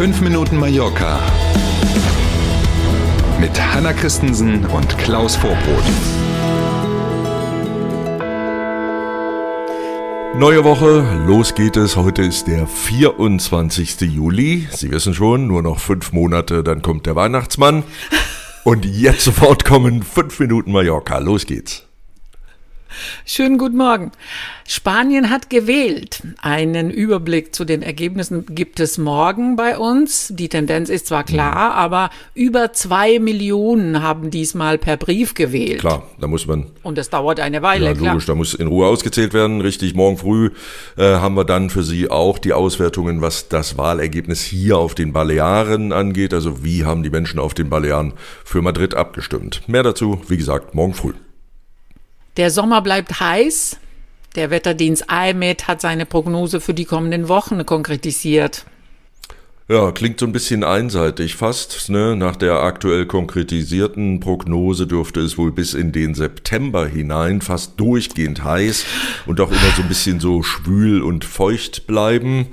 5 Minuten Mallorca mit Hanna Christensen und Klaus Vorbrot. Neue Woche, los geht es. Heute ist der 24. Juli. Sie wissen schon, nur noch fünf Monate, dann kommt der Weihnachtsmann. Und jetzt sofort kommen fünf Minuten Mallorca. Los geht's. Schönen guten Morgen. Spanien hat gewählt. Einen Überblick zu den Ergebnissen gibt es morgen bei uns. Die Tendenz ist zwar klar, aber über zwei Millionen haben diesmal per Brief gewählt. Klar, da muss man. Und das dauert eine Weile, Ja, klar. logisch, da muss in Ruhe ausgezählt werden. Richtig, morgen früh äh, haben wir dann für Sie auch die Auswertungen, was das Wahlergebnis hier auf den Balearen angeht. Also wie haben die Menschen auf den Balearen für Madrid abgestimmt. Mehr dazu, wie gesagt, morgen früh. Der Sommer bleibt heiß. Der Wetterdienst IMET hat seine Prognose für die kommenden Wochen konkretisiert. Ja, klingt so ein bisschen einseitig fast. Ne? Nach der aktuell konkretisierten Prognose dürfte es wohl bis in den September hinein fast durchgehend heiß und auch immer so ein bisschen so schwül und feucht bleiben.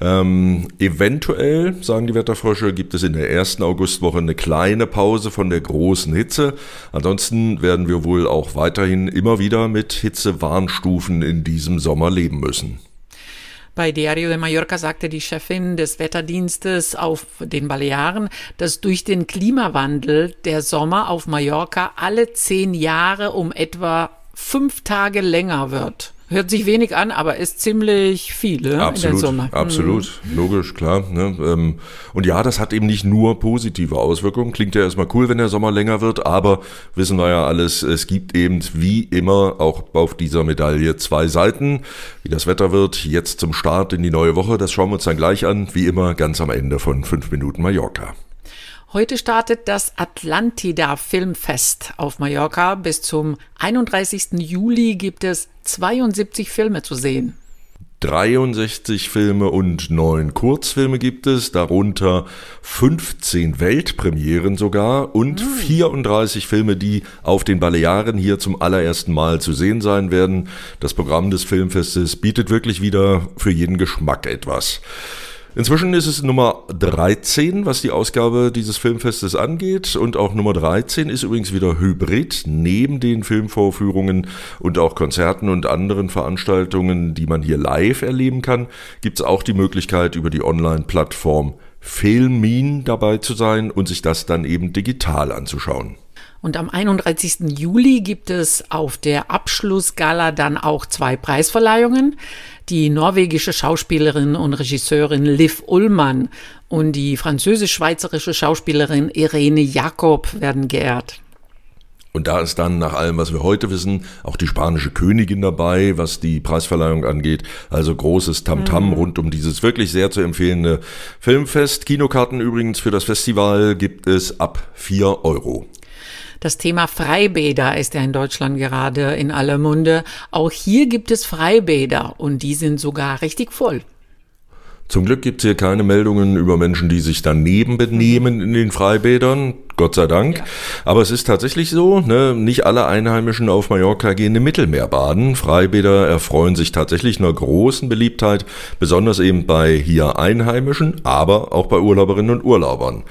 Ähm, eventuell, sagen die Wetterfrösche, gibt es in der ersten Augustwoche eine kleine Pause von der großen Hitze. Ansonsten werden wir wohl auch weiterhin immer wieder mit Hitzewarnstufen in diesem Sommer leben müssen. Bei Diario de Mallorca sagte die Chefin des Wetterdienstes auf den Balearen, dass durch den Klimawandel der Sommer auf Mallorca alle zehn Jahre um etwa fünf Tage länger wird. Hört sich wenig an, aber ist ziemlich viel ne, in der Absolut, Summe. Mhm. absolut, logisch, klar. Ne? Ähm, Und ja, das hat eben nicht nur positive Auswirkungen. Klingt ja erstmal cool, wenn der Sommer länger wird, aber wissen wir ja alles, es gibt eben wie immer auch auf dieser Medaille zwei Seiten. Wie das Wetter wird, jetzt zum Start in die neue Woche, das schauen wir uns dann gleich an, wie immer ganz am Ende von 5 Minuten Mallorca. Heute startet das Atlantida Filmfest auf Mallorca. Bis zum 31. Juli gibt es 72 Filme zu sehen. 63 Filme und 9 Kurzfilme gibt es, darunter 15 Weltpremieren sogar und 34 Filme, die auf den Balearen hier zum allerersten Mal zu sehen sein werden. Das Programm des Filmfestes bietet wirklich wieder für jeden Geschmack etwas. Inzwischen ist es Nummer 13, was die Ausgabe dieses Filmfestes angeht. Und auch Nummer 13 ist übrigens wieder Hybrid. Neben den Filmvorführungen und auch Konzerten und anderen Veranstaltungen, die man hier live erleben kann, gibt es auch die Möglichkeit, über die Online-Plattform Filmin dabei zu sein und sich das dann eben digital anzuschauen. Und am 31. Juli gibt es auf der Abschlussgala dann auch zwei Preisverleihungen. Die norwegische Schauspielerin und Regisseurin Liv Ullmann und die französisch-schweizerische Schauspielerin Irene Jakob werden geehrt. Und da ist dann nach allem, was wir heute wissen, auch die spanische Königin dabei, was die Preisverleihung angeht. Also großes Tamtam rund um dieses wirklich sehr zu empfehlende Filmfest. Kinokarten übrigens für das Festival gibt es ab 4 Euro. Das Thema Freibäder ist ja in Deutschland gerade in aller Munde. Auch hier gibt es Freibäder und die sind sogar richtig voll. Zum Glück gibt es hier keine Meldungen über Menschen, die sich daneben benehmen in den Freibädern. Gott sei Dank. Aber es ist tatsächlich so, ne, nicht alle Einheimischen auf Mallorca gehen im Mittelmeer baden. Freibäder erfreuen sich tatsächlich einer großen Beliebtheit, besonders eben bei hier Einheimischen, aber auch bei Urlauberinnen und Urlaubern.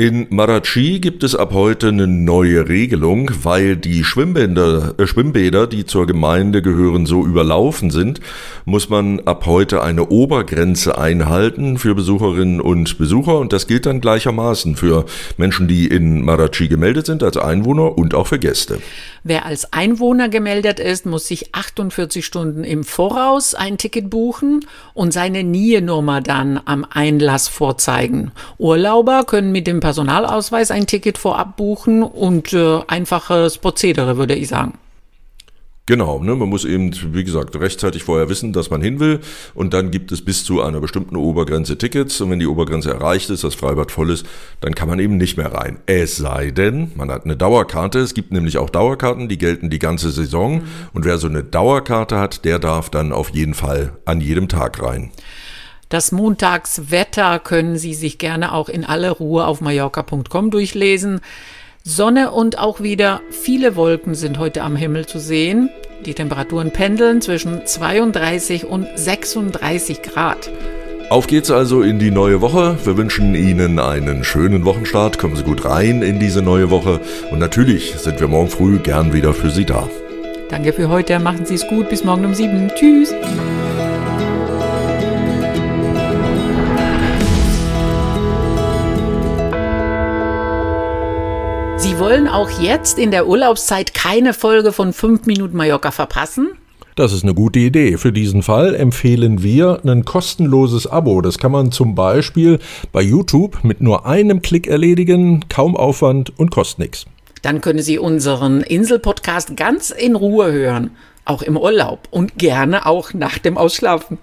In Marachi gibt es ab heute eine neue Regelung, weil die Schwimmbäder, äh, Schwimmbäder, die zur Gemeinde gehören, so überlaufen sind, muss man ab heute eine Obergrenze einhalten für Besucherinnen und Besucher und das gilt dann gleichermaßen für Menschen, die in Marachi gemeldet sind als Einwohner und auch für Gäste. Wer als Einwohner gemeldet ist, muss sich 48 Stunden im Voraus ein Ticket buchen und seine NIE-Nummer dann am Einlass vorzeigen. Urlauber können mit dem Personalausweis ein Ticket vorab buchen und äh, einfaches Prozedere, würde ich sagen. Genau, ne, man muss eben, wie gesagt, rechtzeitig vorher wissen, dass man hin will und dann gibt es bis zu einer bestimmten Obergrenze Tickets und wenn die Obergrenze erreicht ist, das Freibad voll ist, dann kann man eben nicht mehr rein. Es sei denn, man hat eine Dauerkarte, es gibt nämlich auch Dauerkarten, die gelten die ganze Saison und wer so eine Dauerkarte hat, der darf dann auf jeden Fall an jedem Tag rein. Das Montagswetter können Sie sich gerne auch in aller Ruhe auf mallorca.com durchlesen. Sonne und auch wieder viele Wolken sind heute am Himmel zu sehen. Die Temperaturen pendeln zwischen 32 und 36 Grad. Auf geht's also in die neue Woche. Wir wünschen Ihnen einen schönen Wochenstart. Kommen Sie gut rein in diese neue Woche. Und natürlich sind wir morgen früh gern wieder für Sie da. Danke für heute. Machen Sie es gut. Bis morgen um sieben. Tschüss. Wollen auch jetzt in der Urlaubszeit keine Folge von 5 Minuten Mallorca verpassen? Das ist eine gute Idee. Für diesen Fall empfehlen wir ein kostenloses Abo. Das kann man zum Beispiel bei YouTube mit nur einem Klick erledigen, kaum Aufwand und kostet nichts. Dann können Sie unseren Insel-Podcast ganz in Ruhe hören, auch im Urlaub und gerne auch nach dem Ausschlafen.